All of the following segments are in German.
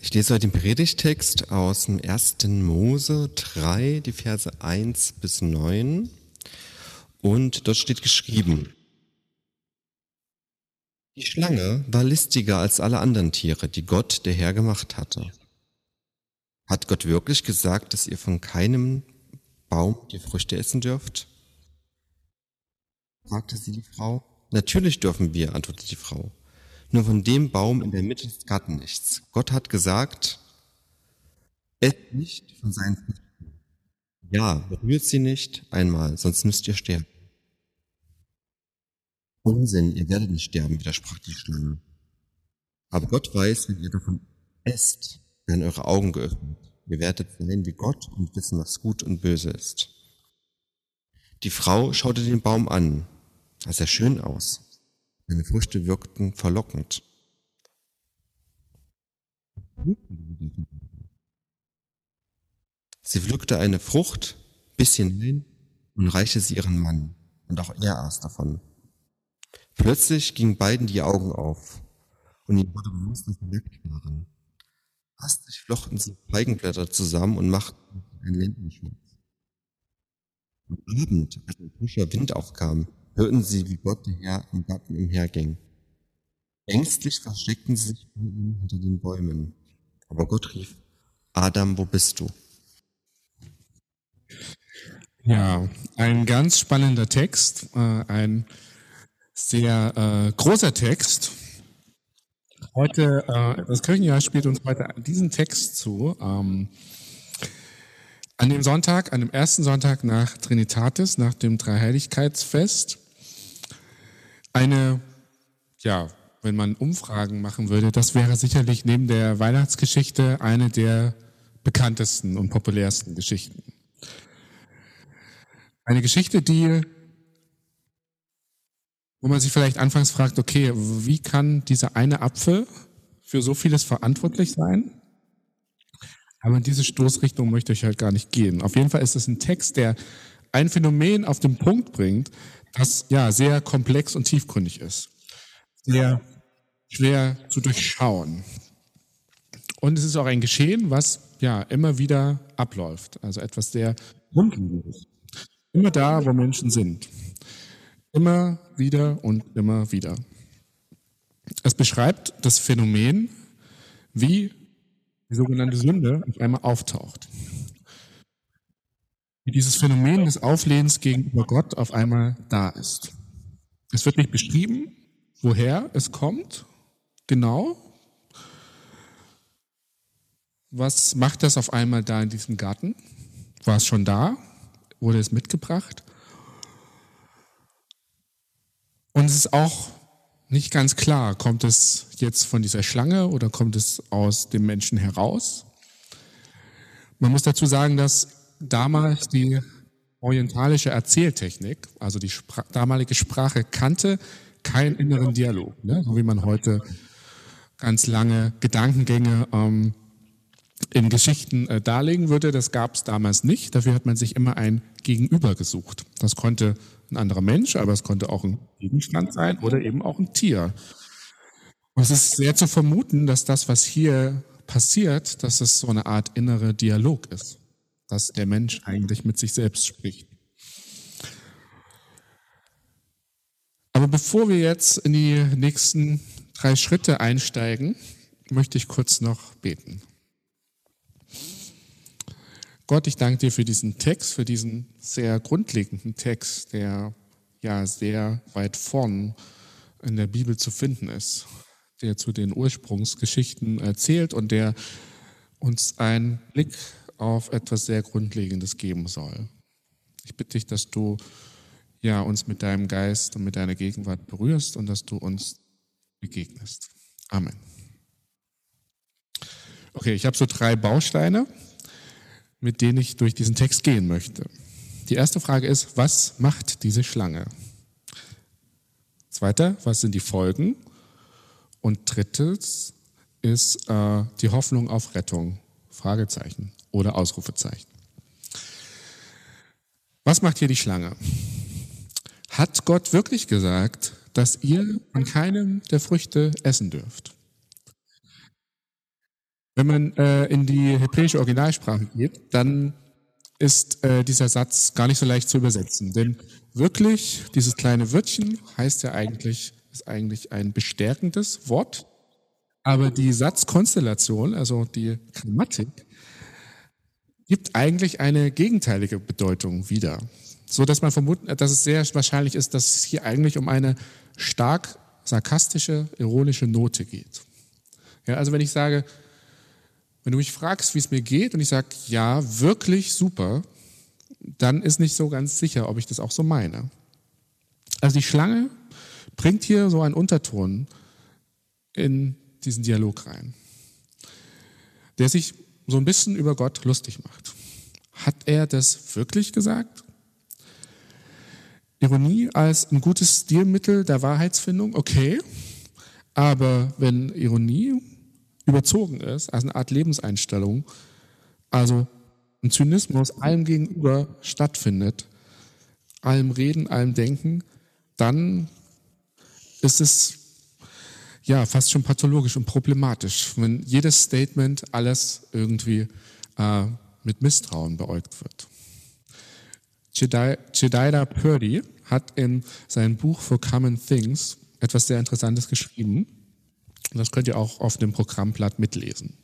Ich lese heute den Predigtext aus dem 1. Mose 3, die Verse 1 bis 9. Und dort steht geschrieben, die Schlange war listiger als alle anderen Tiere, die Gott, der Herr, gemacht hatte. Hat Gott wirklich gesagt, dass ihr von keinem Baum die Früchte essen dürft? fragte sie die Frau. Natürlich dürfen wir, antwortete die Frau nur von dem Baum in der Mitte des Garten nichts. Gott hat gesagt, esst nicht von seinen Früchten. Ja, berührt sie nicht einmal, sonst müsst ihr sterben. Unsinn, ihr werdet nicht sterben, widersprach die Schlange. Aber Gott weiß, wenn ihr davon esst, werden eure Augen geöffnet. Ihr werdet sein wie Gott und wissen, was gut und böse ist. Die Frau schaute den Baum an. Er sah schön aus. Seine Früchte wirkten verlockend. Sie pflückte eine Frucht, biss hinein und reichte sie ihren Mann, und auch er aß davon. Plötzlich gingen beiden die Augen auf, und ihnen wurde bewusst, dass sie nackt waren. Hastig flochten sie Feigenblätter zusammen und machten einen Lendenschutz. Am Abend, als ein frischer Wind aufkam, hörten sie, wie Gott der Herr im Garten umherging. Ängstlich versteckten sie sich hinter den Bäumen. Aber Gott rief, Adam, wo bist du? Ja, ein ganz spannender Text, äh, ein sehr äh, großer Text. Heute, äh, das Kirchenjahr spielt uns heute diesen Text zu. Ähm, an dem Sonntag, an dem ersten Sonntag nach Trinitatis, nach dem Dreiheiligkeitsfest, eine, ja, wenn man Umfragen machen würde, das wäre sicherlich neben der Weihnachtsgeschichte eine der bekanntesten und populärsten Geschichten. Eine Geschichte, die, wo man sich vielleicht anfangs fragt, okay, wie kann dieser eine Apfel für so vieles verantwortlich sein? Aber in diese Stoßrichtung möchte ich halt gar nicht gehen. Auf jeden Fall ist es ein Text, der ein Phänomen auf den Punkt bringt, das ja sehr komplex und tiefgründig ist, sehr schwer zu durchschauen. Und es ist auch ein Geschehen, was ja immer wieder abläuft, also etwas sehr grundlegendes. Immer da, wo Menschen sind. Immer wieder und immer wieder. Es beschreibt das Phänomen, wie die sogenannte Sünde auf einmal auftaucht wie dieses Phänomen des Auflehens gegenüber Gott auf einmal da ist. Es wird nicht beschrieben, woher es kommt, genau. Was macht das auf einmal da in diesem Garten? War es schon da? Wurde es mitgebracht? Und es ist auch nicht ganz klar, kommt es jetzt von dieser Schlange oder kommt es aus dem Menschen heraus? Man muss dazu sagen, dass damals die orientalische Erzähltechnik, also die Spra damalige Sprache kannte keinen inneren Dialog, ne? so wie man heute ganz lange Gedankengänge ähm, in Geschichten äh, darlegen würde. Das gab es damals nicht. Dafür hat man sich immer ein Gegenüber gesucht. Das konnte ein anderer Mensch, aber es konnte auch ein Gegenstand sein oder eben auch ein Tier. Und es ist sehr zu vermuten, dass das, was hier passiert, dass es so eine Art innere Dialog ist dass der Mensch eigentlich mit sich selbst spricht. Aber bevor wir jetzt in die nächsten drei Schritte einsteigen, möchte ich kurz noch beten. Gott, ich danke dir für diesen Text, für diesen sehr grundlegenden Text, der ja sehr weit vorn in der Bibel zu finden ist, der zu den Ursprungsgeschichten erzählt und der uns einen Blick auf etwas sehr Grundlegendes geben soll. Ich bitte dich, dass du ja uns mit deinem Geist und mit deiner Gegenwart berührst und dass du uns begegnest. Amen. Okay, ich habe so drei Bausteine, mit denen ich durch diesen Text gehen möchte. Die erste Frage ist, was macht diese Schlange? Zweiter, was sind die Folgen? Und drittens ist äh, die Hoffnung auf Rettung. Fragezeichen oder Ausrufezeichen. Was macht hier die Schlange? Hat Gott wirklich gesagt, dass ihr an keinem der Früchte essen dürft? Wenn man äh, in die hebräische Originalsprache geht, dann ist äh, dieser Satz gar nicht so leicht zu übersetzen. Denn wirklich, dieses kleine Wörtchen heißt ja eigentlich, ist eigentlich ein bestärkendes Wort. Aber die Satzkonstellation, also die Grammatik, gibt eigentlich eine gegenteilige Bedeutung wieder. So dass man vermutet, dass es sehr wahrscheinlich ist, dass es hier eigentlich um eine stark sarkastische, ironische Note geht. Ja, also wenn ich sage, wenn du mich fragst, wie es mir geht, und ich sage, ja, wirklich super, dann ist nicht so ganz sicher, ob ich das auch so meine. Also die Schlange bringt hier so einen Unterton in diesen Dialog rein, der sich so ein bisschen über Gott lustig macht. Hat er das wirklich gesagt? Ironie als ein gutes Stilmittel der Wahrheitsfindung, okay. Aber wenn Ironie überzogen ist, als eine Art Lebenseinstellung, also ein Zynismus allem gegenüber stattfindet, allem Reden, allem Denken, dann ist es ja fast schon pathologisch und problematisch, wenn jedes Statement alles irgendwie äh, mit Misstrauen beäugt wird. Jedida Purdy hat in seinem Buch For Common Things etwas sehr Interessantes geschrieben. Das könnt ihr auch auf dem Programmblatt mitlesen.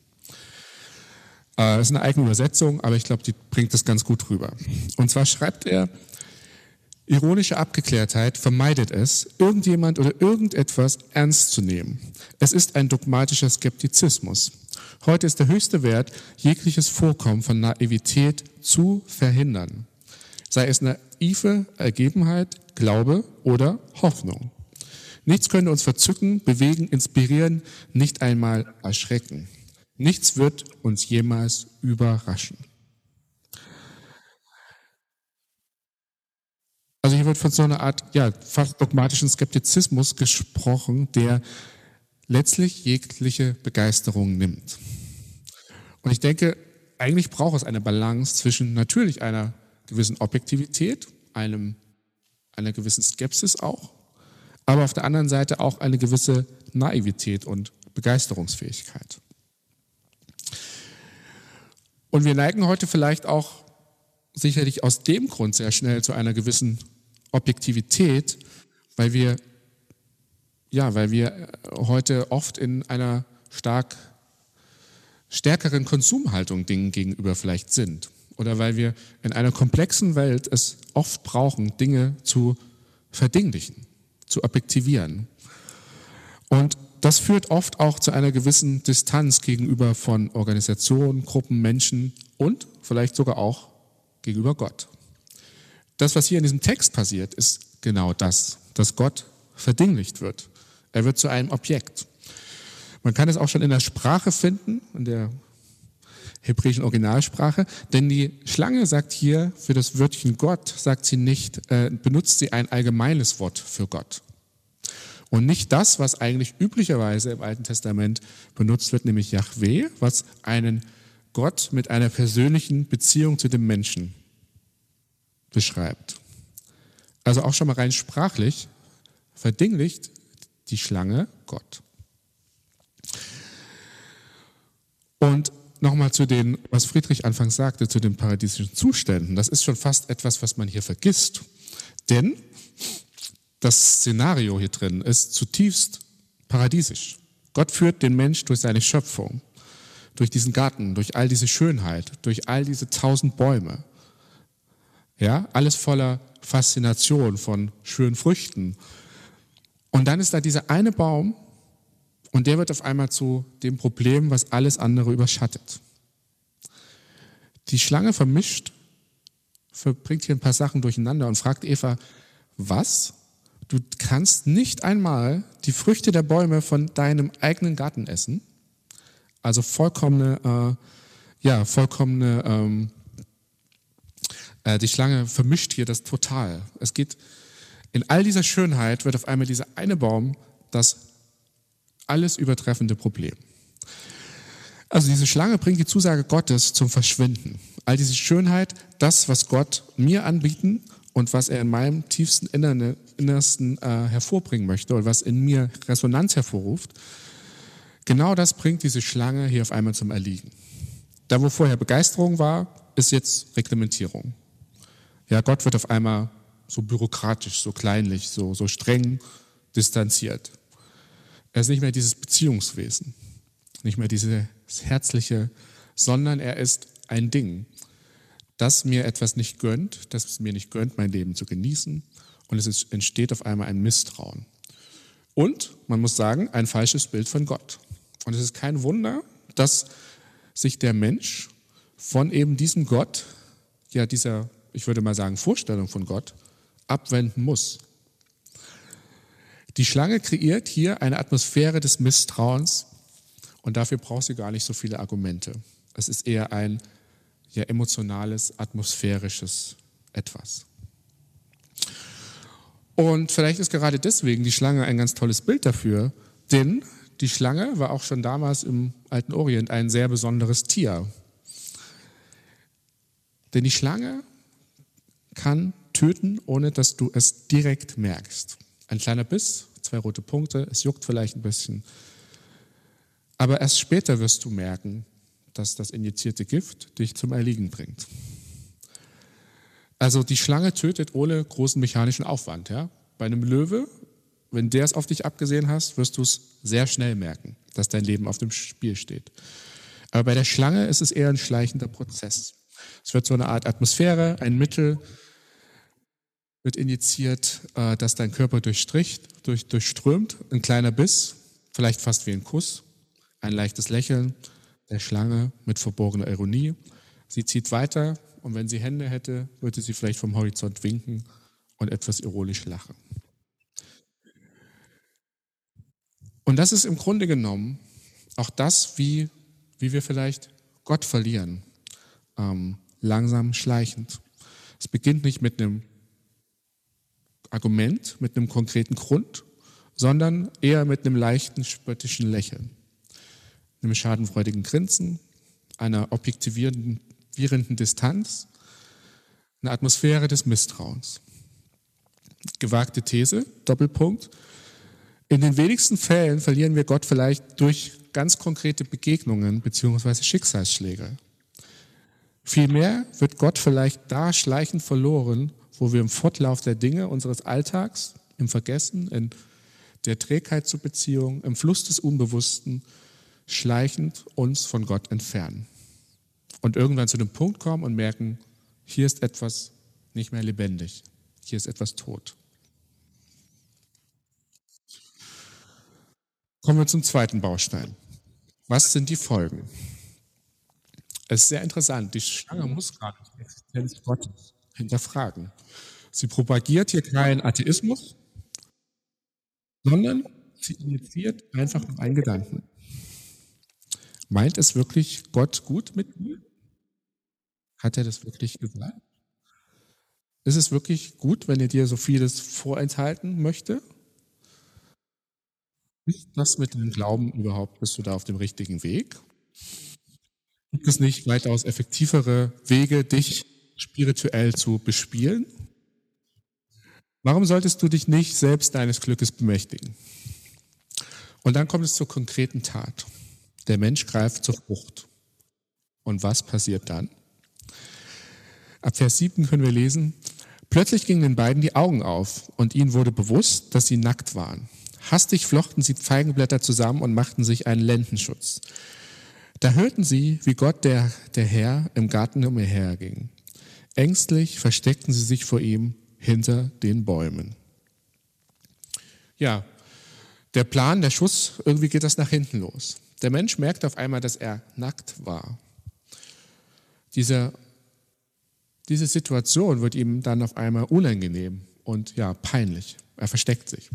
Äh, ist eine eigene Übersetzung, aber ich glaube, die bringt das ganz gut rüber. Und zwar schreibt er, ironische Abgeklärtheit vermeidet es, irgendjemand oder irgendetwas ernst zu nehmen. Es ist ein dogmatischer Skeptizismus. Heute ist der höchste Wert, jegliches Vorkommen von Naivität zu verhindern. Sei es naive Ergebenheit, Glaube oder Hoffnung. Nichts könnte uns verzücken, bewegen, inspirieren, nicht einmal erschrecken. Nichts wird uns jemals überraschen. Hier wird von so einer Art, ja, fast dogmatischen Skeptizismus gesprochen, der letztlich jegliche Begeisterung nimmt. Und ich denke, eigentlich braucht es eine Balance zwischen natürlich einer gewissen Objektivität, einem, einer gewissen Skepsis auch, aber auf der anderen Seite auch eine gewisse Naivität und Begeisterungsfähigkeit. Und wir neigen heute vielleicht auch sicherlich aus dem Grund sehr schnell zu einer gewissen Objektivität, weil wir, ja, weil wir heute oft in einer stark stärkeren Konsumhaltung Dingen gegenüber vielleicht sind. Oder weil wir in einer komplexen Welt es oft brauchen, Dinge zu verdinglichen, zu objektivieren. Und das führt oft auch zu einer gewissen Distanz gegenüber von Organisationen, Gruppen, Menschen und vielleicht sogar auch gegenüber Gott. Das, was hier in diesem Text passiert, ist genau das, dass Gott verdinglicht wird. Er wird zu einem Objekt. Man kann es auch schon in der Sprache finden, in der hebräischen Originalsprache, denn die Schlange sagt hier für das Wörtchen Gott, sagt sie nicht, äh, benutzt sie ein allgemeines Wort für Gott. Und nicht das, was eigentlich üblicherweise im Alten Testament benutzt wird, nämlich Yahweh, was einen Gott mit einer persönlichen Beziehung zu dem Menschen beschreibt. Also auch schon mal rein sprachlich verdinglicht die Schlange Gott. Und nochmal zu den, was Friedrich anfangs sagte, zu den paradiesischen Zuständen. Das ist schon fast etwas, was man hier vergisst. Denn das Szenario hier drin ist zutiefst paradiesisch. Gott führt den Mensch durch seine Schöpfung, durch diesen Garten, durch all diese Schönheit, durch all diese tausend Bäume. Ja, alles voller Faszination von schönen Früchten. Und dann ist da dieser eine Baum und der wird auf einmal zu dem Problem, was alles andere überschattet. Die Schlange vermischt, verbringt hier ein paar Sachen durcheinander und fragt Eva, was? Du kannst nicht einmal die Früchte der Bäume von deinem eigenen Garten essen. Also vollkommene, äh, ja, vollkommene, ähm, äh, die Schlange vermischt hier das total. Es geht, in all dieser Schönheit wird auf einmal dieser eine Baum das alles übertreffende Problem. Also diese Schlange bringt die Zusage Gottes zum Verschwinden. All diese Schönheit, das, was Gott mir anbieten und was er in meinem tiefsten Innersten äh, hervorbringen möchte oder was in mir Resonanz hervorruft, Genau das bringt diese Schlange hier auf einmal zum Erliegen. Da, wo vorher Begeisterung war, ist jetzt Reglementierung. Ja, Gott wird auf einmal so bürokratisch, so kleinlich, so, so streng distanziert. Er ist nicht mehr dieses Beziehungswesen, nicht mehr dieses Herzliche, sondern er ist ein Ding, das mir etwas nicht gönnt, das es mir nicht gönnt, mein Leben zu genießen. Und es entsteht auf einmal ein Misstrauen. Und, man muss sagen, ein falsches Bild von Gott. Und es ist kein Wunder, dass sich der Mensch von eben diesem Gott, ja dieser, ich würde mal sagen, Vorstellung von Gott, abwenden muss. Die Schlange kreiert hier eine Atmosphäre des Misstrauens und dafür braucht sie gar nicht so viele Argumente. Es ist eher ein ja, emotionales, atmosphärisches etwas. Und vielleicht ist gerade deswegen die Schlange ein ganz tolles Bild dafür, denn die Schlange war auch schon damals im alten Orient ein sehr besonderes Tier. Denn die Schlange kann töten, ohne dass du es direkt merkst. Ein kleiner Biss, zwei rote Punkte, es juckt vielleicht ein bisschen. Aber erst später wirst du merken, dass das injizierte Gift dich zum Erliegen bringt. Also die Schlange tötet ohne großen mechanischen Aufwand. Ja? Bei einem Löwe, wenn der es auf dich abgesehen hast, wirst du es sehr schnell merken, dass dein Leben auf dem Spiel steht. Aber bei der Schlange ist es eher ein schleichender Prozess. Es wird so eine Art Atmosphäre, ein Mittel wird injiziert, äh, das dein Körper durchstricht, durch, durchströmt. Ein kleiner Biss, vielleicht fast wie ein Kuss, ein leichtes Lächeln der Schlange mit verborgener Ironie. Sie zieht weiter und wenn sie Hände hätte, würde sie vielleicht vom Horizont winken und etwas ironisch lachen. Und das ist im Grunde genommen auch das, wie, wie wir vielleicht Gott verlieren. Ähm, langsam, schleichend. Es beginnt nicht mit einem Argument, mit einem konkreten Grund, sondern eher mit einem leichten spöttischen Lächeln, einem schadenfreudigen Grinsen, einer objektivierenden Distanz, eine Atmosphäre des Misstrauens. Gewagte These, Doppelpunkt. In den wenigsten Fällen verlieren wir Gott vielleicht durch ganz konkrete Begegnungen beziehungsweise Schicksalsschläge. Vielmehr wird Gott vielleicht da schleichend verloren, wo wir im Fortlauf der Dinge unseres Alltags, im Vergessen, in der Trägheit zur Beziehung, im Fluss des Unbewussten schleichend uns von Gott entfernen. Und irgendwann zu dem Punkt kommen und merken, hier ist etwas nicht mehr lebendig, hier ist etwas tot. Kommen wir zum zweiten Baustein. Was sind die Folgen? Es ist sehr interessant. Die Schlange muss gerade die Existenz Gottes hinterfragen. Sie propagiert hier keinen Atheismus, sondern sie initiiert einfach nur einen Gedanken. Meint es wirklich Gott gut mit mir? Hat er das wirklich gesagt? Ist es wirklich gut, wenn er dir so vieles vorenthalten möchte? Ist das mit dem Glauben überhaupt, bist du da auf dem richtigen Weg? Gibt es nicht weitaus effektivere Wege, dich spirituell zu bespielen? Warum solltest du dich nicht selbst deines Glückes bemächtigen? Und dann kommt es zur konkreten Tat. Der Mensch greift zur Frucht. Und was passiert dann? Ab Vers 7 können wir lesen, plötzlich gingen den beiden die Augen auf und ihnen wurde bewusst, dass sie nackt waren. Hastig flochten sie Feigenblätter zusammen und machten sich einen Lendenschutz. Da hörten sie, wie Gott der, der Herr im Garten umherging. Ängstlich versteckten sie sich vor ihm hinter den Bäumen. Ja, der Plan, der Schuss, irgendwie geht das nach hinten los. Der Mensch merkt auf einmal, dass er nackt war. Diese, diese Situation wird ihm dann auf einmal unangenehm und ja, peinlich. Er versteckt sich.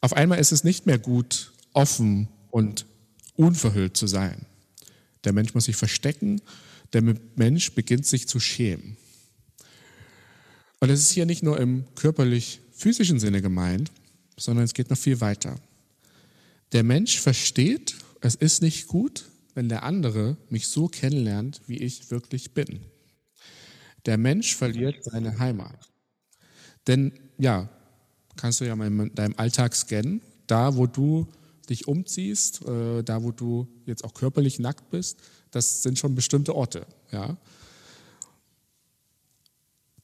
Auf einmal ist es nicht mehr gut, offen und unverhüllt zu sein. Der Mensch muss sich verstecken, der Mensch beginnt sich zu schämen. Und es ist hier nicht nur im körperlich-physischen Sinne gemeint, sondern es geht noch viel weiter. Der Mensch versteht, es ist nicht gut, wenn der andere mich so kennenlernt, wie ich wirklich bin. Der Mensch verliert seine Heimat. Denn ja, kannst du ja mal in deinem Alltag scannen, da wo du dich umziehst, äh, da wo du jetzt auch körperlich nackt bist, das sind schon bestimmte Orte. Ja.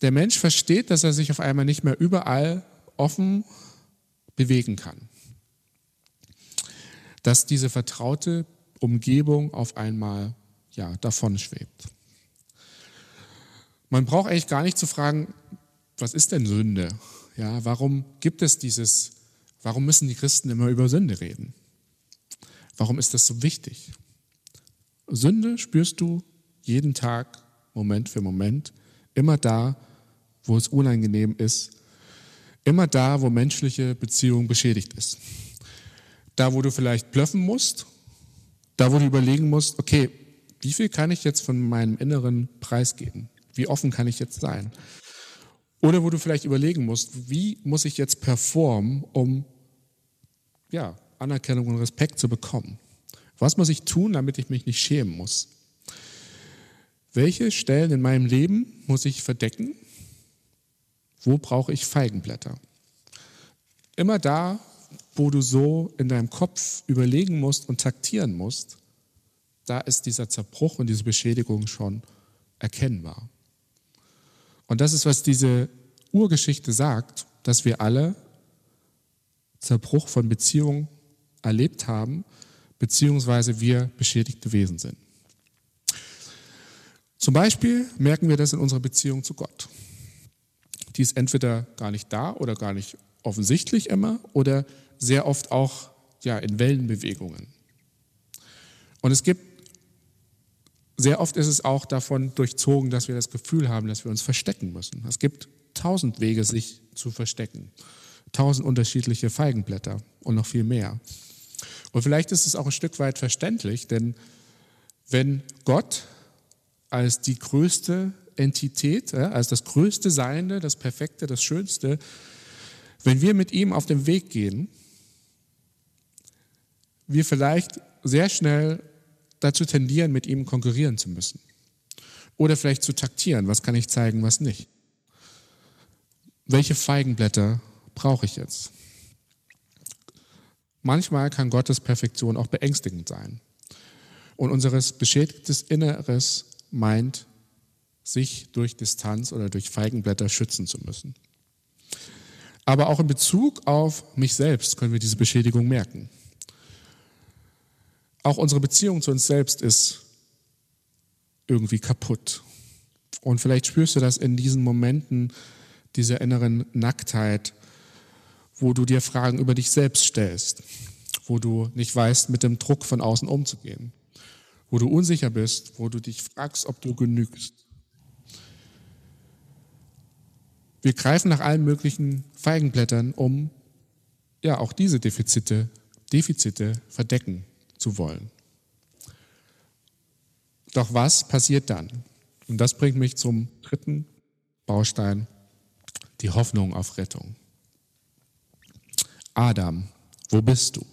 Der Mensch versteht, dass er sich auf einmal nicht mehr überall offen bewegen kann. Dass diese vertraute Umgebung auf einmal ja, davon schwebt. Man braucht eigentlich gar nicht zu fragen, was ist denn Sünde? Ja, warum gibt es dieses, warum müssen die Christen immer über Sünde reden? Warum ist das so wichtig? Sünde spürst du jeden Tag, Moment für Moment, immer da, wo es unangenehm ist, immer da, wo menschliche Beziehung beschädigt ist. Da, wo du vielleicht blöffen musst, da, wo du überlegen musst, okay, wie viel kann ich jetzt von meinem Inneren preisgeben? Wie offen kann ich jetzt sein? Oder wo du vielleicht überlegen musst, wie muss ich jetzt performen, um ja, Anerkennung und Respekt zu bekommen? Was muss ich tun, damit ich mich nicht schämen muss? Welche Stellen in meinem Leben muss ich verdecken? Wo brauche ich Feigenblätter? Immer da, wo du so in deinem Kopf überlegen musst und taktieren musst, da ist dieser Zerbruch und diese Beschädigung schon erkennbar. Und das ist, was diese Urgeschichte sagt, dass wir alle Zerbruch von Beziehungen erlebt haben, beziehungsweise wir beschädigte Wesen sind. Zum Beispiel merken wir das in unserer Beziehung zu Gott. Die ist entweder gar nicht da oder gar nicht offensichtlich immer oder sehr oft auch ja, in Wellenbewegungen. Und es gibt sehr oft ist es auch davon durchzogen, dass wir das Gefühl haben, dass wir uns verstecken müssen. Es gibt tausend Wege, sich zu verstecken. Tausend unterschiedliche Feigenblätter und noch viel mehr. Und vielleicht ist es auch ein Stück weit verständlich, denn wenn Gott als die größte Entität, als das größte Seiende, das Perfekte, das Schönste, wenn wir mit ihm auf dem Weg gehen, wir vielleicht sehr schnell dazu tendieren, mit ihm konkurrieren zu müssen. Oder vielleicht zu taktieren, was kann ich zeigen, was nicht. Welche Feigenblätter brauche ich jetzt? Manchmal kann Gottes Perfektion auch beängstigend sein. Und unseres beschädigtes Inneres meint, sich durch Distanz oder durch Feigenblätter schützen zu müssen. Aber auch in Bezug auf mich selbst können wir diese Beschädigung merken. Auch unsere Beziehung zu uns selbst ist irgendwie kaputt. Und vielleicht spürst du das in diesen Momenten dieser inneren Nacktheit, wo du dir Fragen über dich selbst stellst, wo du nicht weißt, mit dem Druck von außen umzugehen, wo du unsicher bist, wo du dich fragst, ob du genügst. Wir greifen nach allen möglichen Feigenblättern, um ja auch diese Defizite, Defizite verdecken zu wollen. Doch was passiert dann? Und das bringt mich zum dritten Baustein, die Hoffnung auf Rettung. Adam, wo bist du?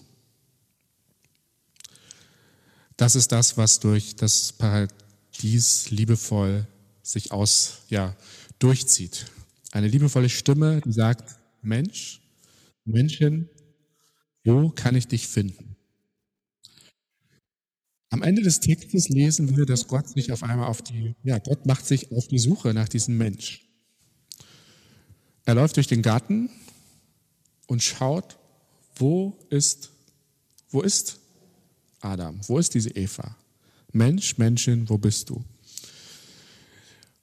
Das ist das, was durch das Paradies liebevoll sich aus, ja, durchzieht. Eine liebevolle Stimme, die sagt, Mensch, Menschen, wo kann ich dich finden? Am Ende des Textes lesen wir, dass Gott sich auf einmal auf die, ja, Gott macht sich auf die Suche nach diesem Mensch. Er läuft durch den Garten und schaut, wo ist, wo ist Adam? Wo ist diese Eva? Mensch, Menschen, wo bist du?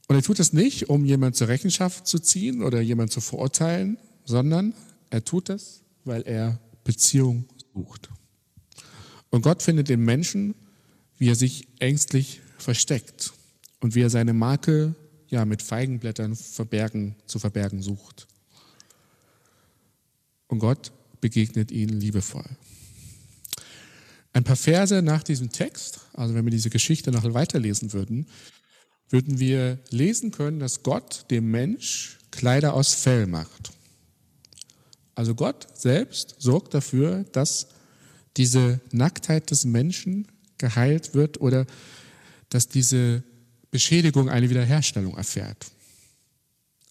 Und er tut es nicht, um jemand zur Rechenschaft zu ziehen oder jemand zu verurteilen, sondern er tut es, weil er Beziehung sucht. Und Gott findet den Menschen wie er sich ängstlich versteckt und wie er seine Makel ja mit Feigenblättern verbergen, zu verbergen sucht. Und Gott begegnet ihnen liebevoll. Ein paar Verse nach diesem Text, also wenn wir diese Geschichte noch weiterlesen würden, würden wir lesen können, dass Gott dem Mensch Kleider aus Fell macht. Also Gott selbst sorgt dafür, dass diese Nacktheit des Menschen geheilt wird oder dass diese Beschädigung eine Wiederherstellung erfährt.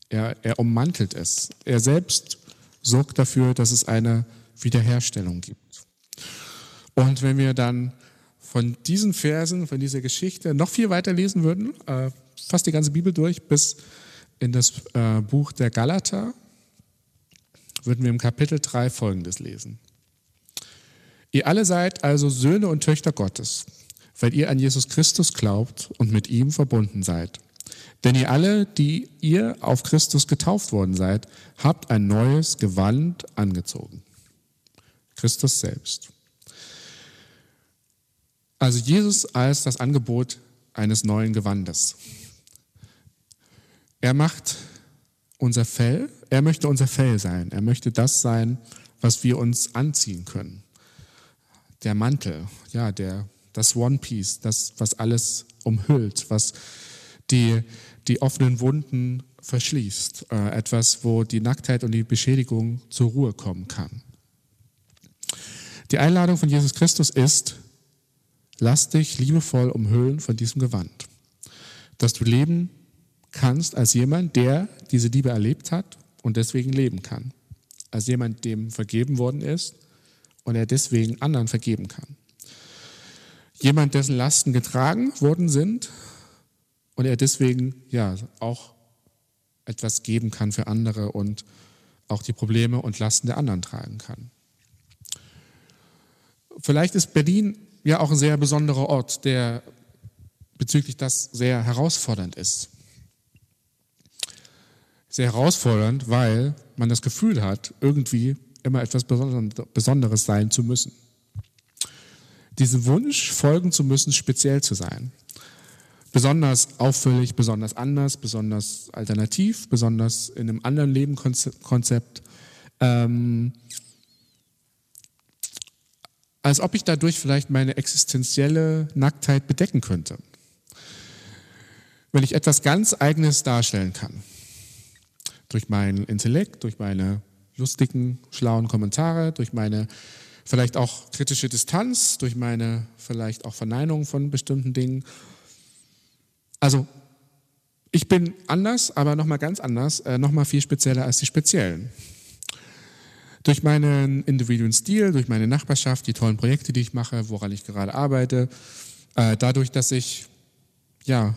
Er, er ummantelt es. Er selbst sorgt dafür, dass es eine Wiederherstellung gibt. Und wenn wir dann von diesen Versen, von dieser Geschichte noch viel weiter lesen würden, äh, fast die ganze Bibel durch, bis in das äh, Buch der Galater, würden wir im Kapitel 3 Folgendes lesen. Ihr alle seid also Söhne und Töchter Gottes, weil ihr an Jesus Christus glaubt und mit ihm verbunden seid. Denn ihr alle, die ihr auf Christus getauft worden seid, habt ein neues Gewand angezogen. Christus selbst. Also Jesus als das Angebot eines neuen Gewandes. Er macht unser Fell, er möchte unser Fell sein. Er möchte das sein, was wir uns anziehen können. Der Mantel, ja, der, das One Piece, das, was alles umhüllt, was die, die offenen Wunden verschließt. Äh, etwas, wo die Nacktheit und die Beschädigung zur Ruhe kommen kann. Die Einladung von Jesus Christus ist, lass dich liebevoll umhüllen von diesem Gewand, dass du leben kannst als jemand, der diese Liebe erlebt hat und deswegen leben kann. Als jemand, dem vergeben worden ist und er deswegen anderen vergeben kann. Jemand, dessen Lasten getragen worden sind und er deswegen ja auch etwas geben kann für andere und auch die Probleme und Lasten der anderen tragen kann. Vielleicht ist Berlin ja auch ein sehr besonderer Ort, der bezüglich das sehr herausfordernd ist. Sehr herausfordernd, weil man das Gefühl hat, irgendwie immer etwas Besonderes sein zu müssen. Diesem Wunsch folgen zu müssen, speziell zu sein. Besonders auffällig, besonders anders, besonders alternativ, besonders in einem anderen Lebenkonzept. Ähm, als ob ich dadurch vielleicht meine existenzielle Nacktheit bedecken könnte. Wenn ich etwas ganz Eigenes darstellen kann. Durch meinen Intellekt, durch meine lustigen, schlauen Kommentare, durch meine vielleicht auch kritische Distanz, durch meine vielleicht auch Verneinung von bestimmten Dingen. Also ich bin anders, aber nochmal ganz anders, äh, nochmal viel spezieller als die Speziellen. Durch meinen individuellen Stil, durch meine Nachbarschaft, die tollen Projekte, die ich mache, woran ich gerade arbeite, äh, dadurch, dass ich ja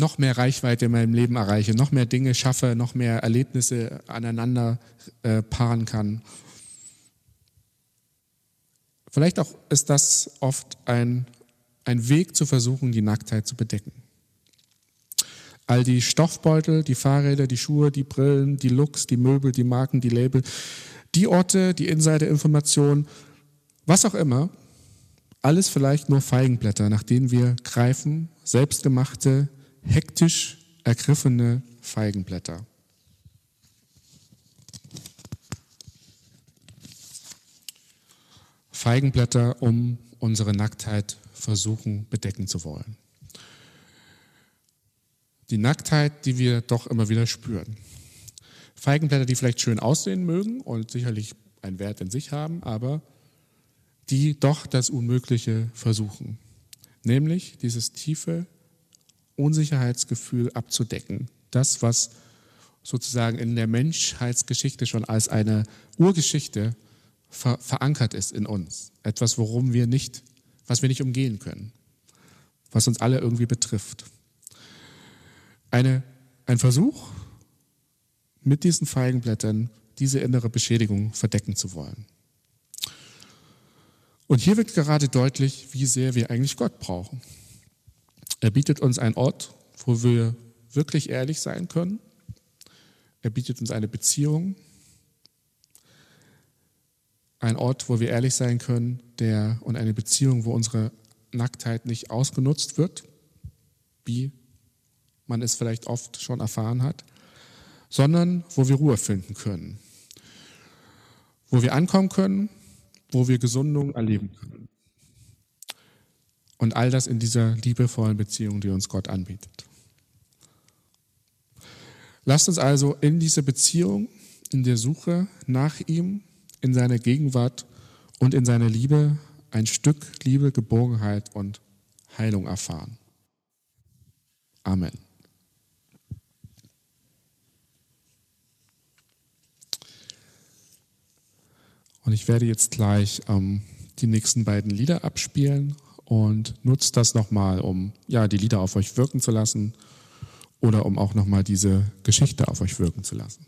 noch mehr Reichweite in meinem Leben erreiche, noch mehr Dinge schaffe, noch mehr Erlebnisse aneinander äh, paaren kann. Vielleicht auch ist das oft ein, ein Weg zu versuchen, die Nacktheit zu bedecken. All die Stoffbeutel, die Fahrräder, die Schuhe, die Brillen, die Looks, die Möbel, die Marken, die Label, die Orte, die Insider-Informationen, was auch immer, alles vielleicht nur Feigenblätter, nach denen wir greifen, selbstgemachte, hektisch ergriffene Feigenblätter. Feigenblätter, um unsere Nacktheit versuchen bedecken zu wollen. Die Nacktheit, die wir doch immer wieder spüren. Feigenblätter, die vielleicht schön aussehen mögen und sicherlich einen Wert in sich haben, aber die doch das Unmögliche versuchen. Nämlich dieses tiefe Unsicherheitsgefühl abzudecken. Das, was sozusagen in der Menschheitsgeschichte schon als eine Urgeschichte ver verankert ist in uns. Etwas, worum wir nicht, was wir nicht umgehen können. Was uns alle irgendwie betrifft. Eine, ein Versuch, mit diesen Feigenblättern diese innere Beschädigung verdecken zu wollen. Und hier wird gerade deutlich, wie sehr wir eigentlich Gott brauchen. Er bietet uns einen Ort, wo wir wirklich ehrlich sein können. Er bietet uns eine Beziehung, ein Ort, wo wir ehrlich sein können, der und eine Beziehung, wo unsere Nacktheit nicht ausgenutzt wird, wie man es vielleicht oft schon erfahren hat, sondern wo wir Ruhe finden können, wo wir ankommen können, wo wir Gesundung erleben können. Und all das in dieser liebevollen Beziehung, die uns Gott anbietet. Lasst uns also in dieser Beziehung, in der Suche nach ihm, in seiner Gegenwart und in seiner Liebe ein Stück Liebe, Geborgenheit und Heilung erfahren. Amen. Und ich werde jetzt gleich ähm, die nächsten beiden Lieder abspielen und nutzt das nochmal, um ja die Lieder auf euch wirken zu lassen oder um auch nochmal diese Geschichte auf euch wirken zu lassen.